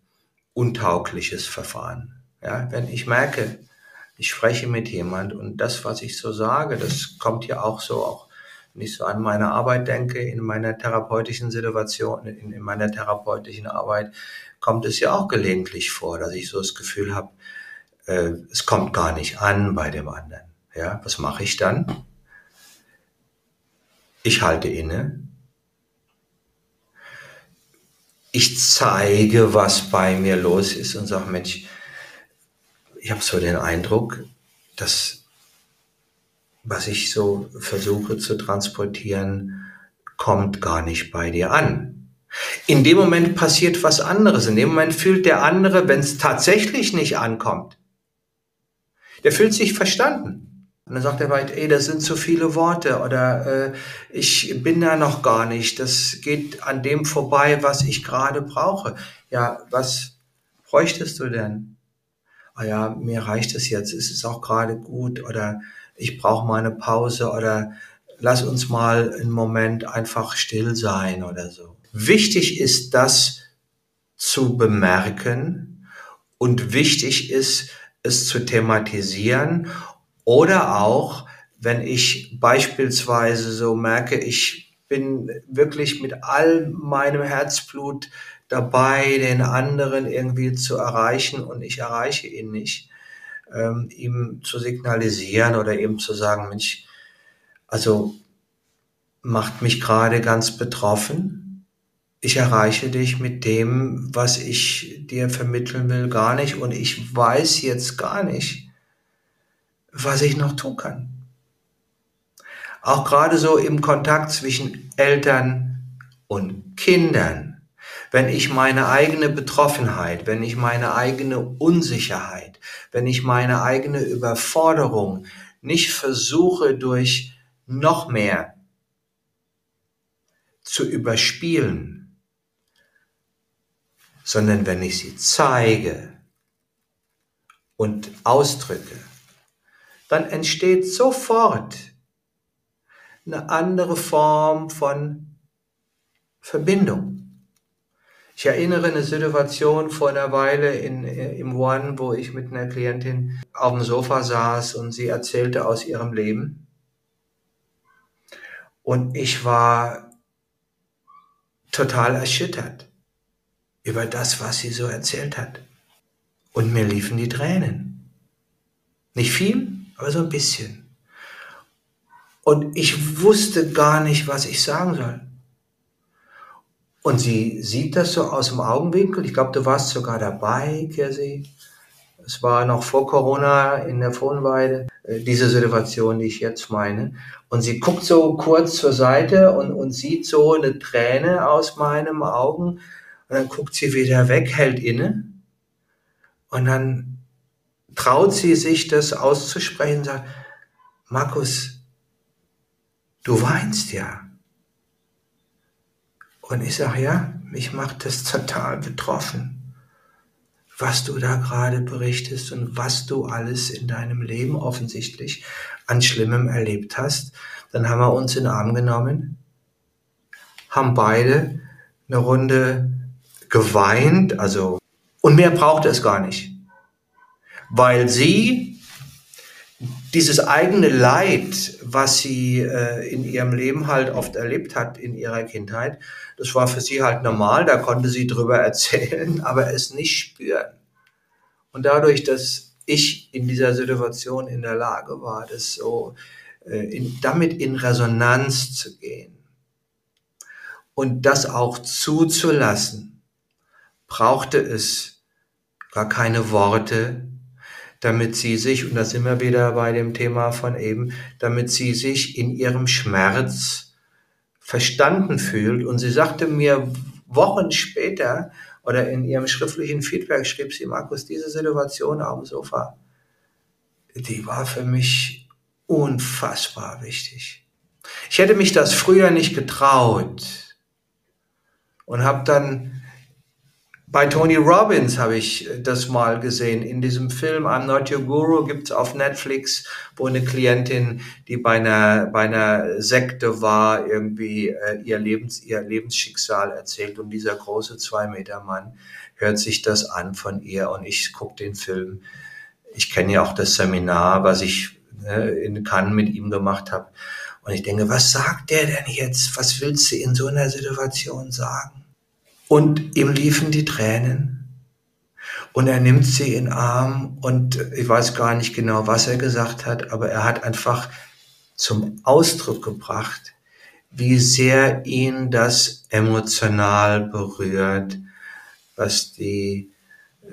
untaugliches Verfahren. Ja, wenn ich merke, ich spreche mit jemand und das, was ich so sage, das kommt ja auch so, auch wenn ich so an meine Arbeit denke, in meiner therapeutischen Situation, in, in meiner therapeutischen Arbeit, kommt es ja auch gelegentlich vor, dass ich so das Gefühl habe, äh, es kommt gar nicht an bei dem anderen. Ja, was mache ich dann? Ich halte inne. Ich zeige, was bei mir los ist und sage, Mensch, ich habe so den Eindruck, dass was ich so versuche zu transportieren, kommt gar nicht bei dir an. In dem Moment passiert was anderes. In dem Moment fühlt der andere, wenn es tatsächlich nicht ankommt, der fühlt sich verstanden. Und dann sagt er weit, ey, das sind zu viele Worte oder äh, ich bin da noch gar nicht. Das geht an dem vorbei, was ich gerade brauche. Ja, was bräuchtest du denn? Ah ja, mir reicht es jetzt. Es ist auch gerade gut oder ich brauche mal eine Pause oder lass uns mal einen Moment einfach still sein oder so. Wichtig ist das zu bemerken und wichtig ist es zu thematisieren oder auch, wenn ich beispielsweise so merke, ich bin wirklich mit all meinem Herzblut dabei, den anderen irgendwie zu erreichen und ich erreiche ihn nicht, ähm, ihm zu signalisieren oder ihm zu sagen, Mensch, also macht mich gerade ganz betroffen ich erreiche dich mit dem, was ich dir vermitteln will, gar nicht und ich weiß jetzt gar nicht, was ich noch tun kann. Auch gerade so im Kontakt zwischen Eltern und Kindern, wenn ich meine eigene Betroffenheit, wenn ich meine eigene Unsicherheit, wenn ich meine eigene Überforderung nicht versuche durch noch mehr zu überspielen, sondern wenn ich sie zeige und ausdrücke, dann entsteht sofort eine andere Form von Verbindung. Ich erinnere eine Situation vor einer Weile in, im One, wo ich mit einer Klientin auf dem Sofa saß und sie erzählte aus ihrem Leben. Und ich war total erschüttert über das, was sie so erzählt hat. Und mir liefen die Tränen. Nicht viel, aber so ein bisschen. Und ich wusste gar nicht, was ich sagen soll. Und sie sieht das so aus dem Augenwinkel. Ich glaube, du warst sogar dabei, Kirsi. Es war noch vor Corona in der Wohnweide, äh, diese Situation, die ich jetzt meine. Und sie guckt so kurz zur Seite und, und sieht so eine Träne aus meinem Augen. Und dann guckt sie wieder weg, hält inne. Und dann traut sie sich, das auszusprechen sagt, Markus, du weinst ja. Und ich sage, ja, mich macht das total betroffen was du da gerade berichtest und was du alles in deinem Leben offensichtlich an Schlimmem erlebt hast. Dann haben wir uns in den Arm genommen, haben beide eine Runde geweint, also, und mehr brauchte es gar nicht. Weil sie dieses eigene Leid, was sie äh, in ihrem Leben halt oft erlebt hat in ihrer Kindheit, das war für sie halt normal, da konnte sie drüber erzählen, aber es nicht spüren. Und dadurch, dass ich in dieser Situation in der Lage war, das so äh, in, damit in Resonanz zu gehen und das auch zuzulassen, brauchte es gar keine Worte, damit sie sich, und da sind wir wieder bei dem Thema von eben, damit sie sich in ihrem Schmerz verstanden fühlt. Und sie sagte mir Wochen später oder in ihrem schriftlichen Feedback schrieb sie, Markus, diese Situation auf dem Sofa, die war für mich unfassbar wichtig. Ich hätte mich das früher nicht getraut und habe dann bei Tony Robbins habe ich das mal gesehen. In diesem Film I'm Not Your Guru gibt's auf Netflix, wo eine Klientin, die bei einer, bei einer Sekte war, irgendwie äh, ihr, Lebens, ihr Lebensschicksal erzählt. Und dieser große zwei Meter Mann hört sich das an von ihr und ich guck den Film. Ich kenne ja auch das Seminar, was ich äh, in Cannes mit ihm gemacht habe. Und ich denke, was sagt der denn jetzt? Was willst du in so einer Situation sagen? Und ihm liefen die Tränen. Und er nimmt sie in Arm und ich weiß gar nicht genau, was er gesagt hat, aber er hat einfach zum Ausdruck gebracht, wie sehr ihn das emotional berührt, was die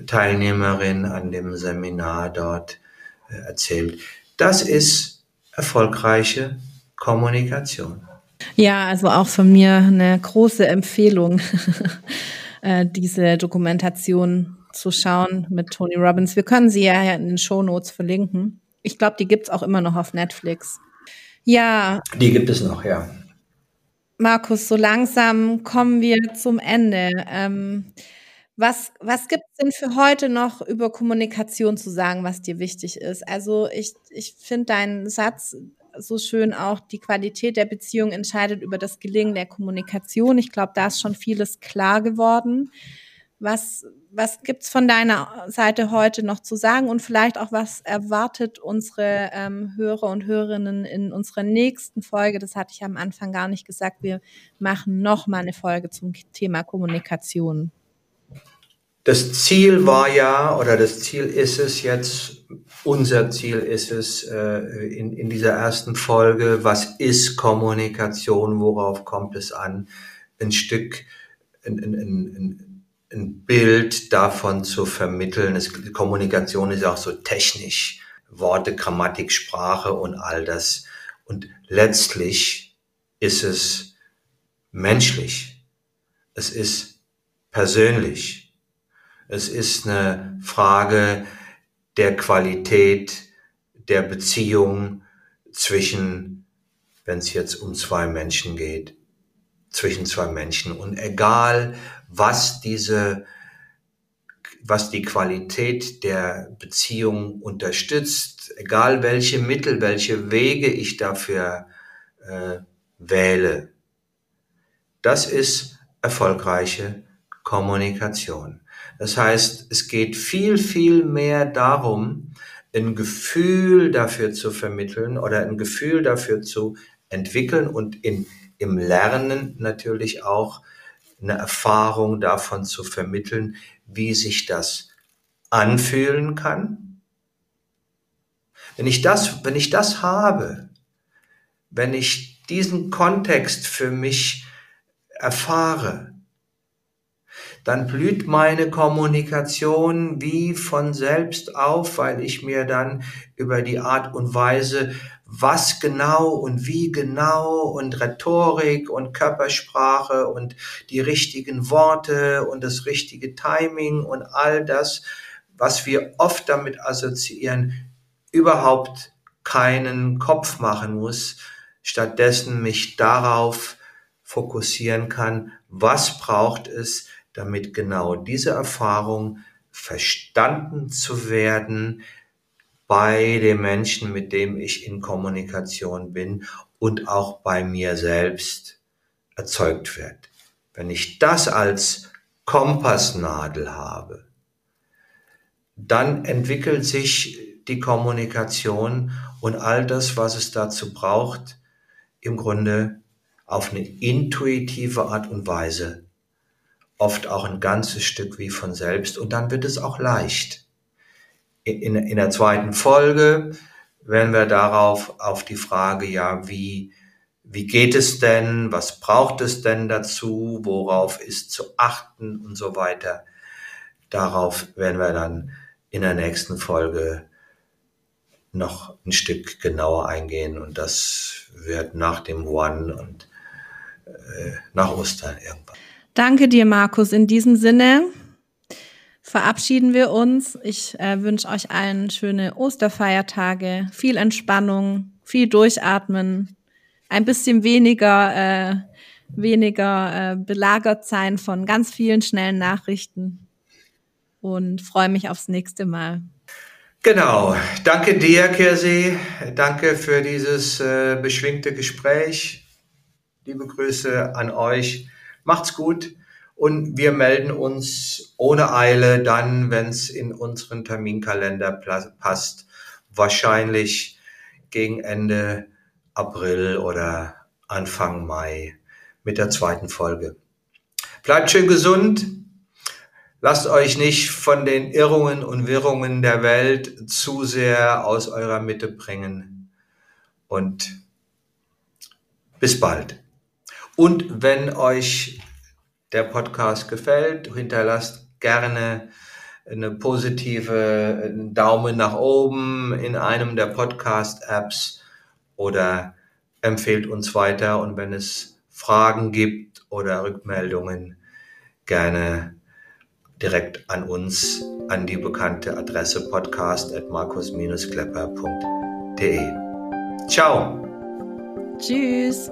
Teilnehmerin an dem Seminar dort äh, erzählt. Das ist erfolgreiche Kommunikation. Ja, also auch von mir eine große Empfehlung, äh, diese Dokumentation zu schauen mit Tony Robbins. Wir können sie ja in den Show Notes verlinken. Ich glaube, die gibt's auch immer noch auf Netflix. Ja. Die gibt es noch, ja. Markus, so langsam kommen wir zum Ende. Ähm, was, was gibt es denn für heute noch über Kommunikation zu sagen, was dir wichtig ist? Also ich, ich finde deinen Satz so schön auch, die Qualität der Beziehung entscheidet über das Gelingen der Kommunikation. Ich glaube, da ist schon vieles klar geworden. Was, was gibt's von deiner Seite heute noch zu sagen und vielleicht auch, was erwartet unsere ähm, Hörer und Hörerinnen in unserer nächsten Folge? Das hatte ich am Anfang gar nicht gesagt. Wir machen noch mal eine Folge zum Thema Kommunikation. Das Ziel war ja, oder das Ziel ist es jetzt, unser Ziel ist es äh, in, in dieser ersten Folge, was ist Kommunikation, worauf kommt es an, ein Stück, ein, ein, ein, ein Bild davon zu vermitteln. Es, Kommunikation ist auch so technisch, Worte, Grammatik, Sprache und all das. Und letztlich ist es menschlich. Es ist persönlich. Es ist eine Frage der Qualität der Beziehung zwischen, wenn es jetzt um zwei Menschen geht, zwischen zwei Menschen. Und egal, was diese, was die Qualität der Beziehung unterstützt, egal welche Mittel, welche Wege ich dafür äh, wähle, das ist erfolgreiche Kommunikation. Das heißt, es geht viel, viel mehr darum, ein Gefühl dafür zu vermitteln oder ein Gefühl dafür zu entwickeln und in, im Lernen natürlich auch eine Erfahrung davon zu vermitteln, wie sich das anfühlen kann. Wenn ich das, wenn ich das habe, wenn ich diesen Kontext für mich erfahre, dann blüht meine Kommunikation wie von selbst auf, weil ich mir dann über die Art und Weise, was genau und wie genau und Rhetorik und Körpersprache und die richtigen Worte und das richtige Timing und all das, was wir oft damit assoziieren, überhaupt keinen Kopf machen muss, stattdessen mich darauf fokussieren kann, was braucht es, damit genau diese Erfahrung verstanden zu werden bei dem Menschen, mit dem ich in Kommunikation bin und auch bei mir selbst erzeugt wird. Wenn ich das als Kompassnadel habe, dann entwickelt sich die Kommunikation und all das, was es dazu braucht, im Grunde auf eine intuitive Art und Weise oft auch ein ganzes Stück wie von selbst und dann wird es auch leicht. In, in der zweiten Folge werden wir darauf auf die Frage, ja, wie, wie geht es denn, was braucht es denn dazu, worauf ist zu achten und so weiter. Darauf werden wir dann in der nächsten Folge noch ein Stück genauer eingehen und das wird nach dem One und äh, nach Ostern irgendwann. Danke dir, Markus. In diesem Sinne verabschieden wir uns. Ich äh, wünsche euch allen schöne Osterfeiertage, viel Entspannung, viel Durchatmen, ein bisschen weniger, äh, weniger äh, belagert sein von ganz vielen schnellen Nachrichten und freue mich aufs nächste Mal. Genau. Danke dir, Kirsi. Danke für dieses äh, beschwingte Gespräch. Liebe Grüße an euch. Macht's gut und wir melden uns ohne Eile dann, wenn es in unseren Terminkalender passt. Wahrscheinlich gegen Ende April oder Anfang Mai mit der zweiten Folge. Bleibt schön gesund. Lasst euch nicht von den Irrungen und Wirrungen der Welt zu sehr aus eurer Mitte bringen. Und bis bald. Und wenn euch der Podcast gefällt, hinterlasst gerne eine positive Daumen nach oben in einem der Podcast-Apps oder empfehlt uns weiter. Und wenn es Fragen gibt oder Rückmeldungen, gerne direkt an uns, an die bekannte Adresse podcast at markus-klepper.de. Ciao. Tschüss.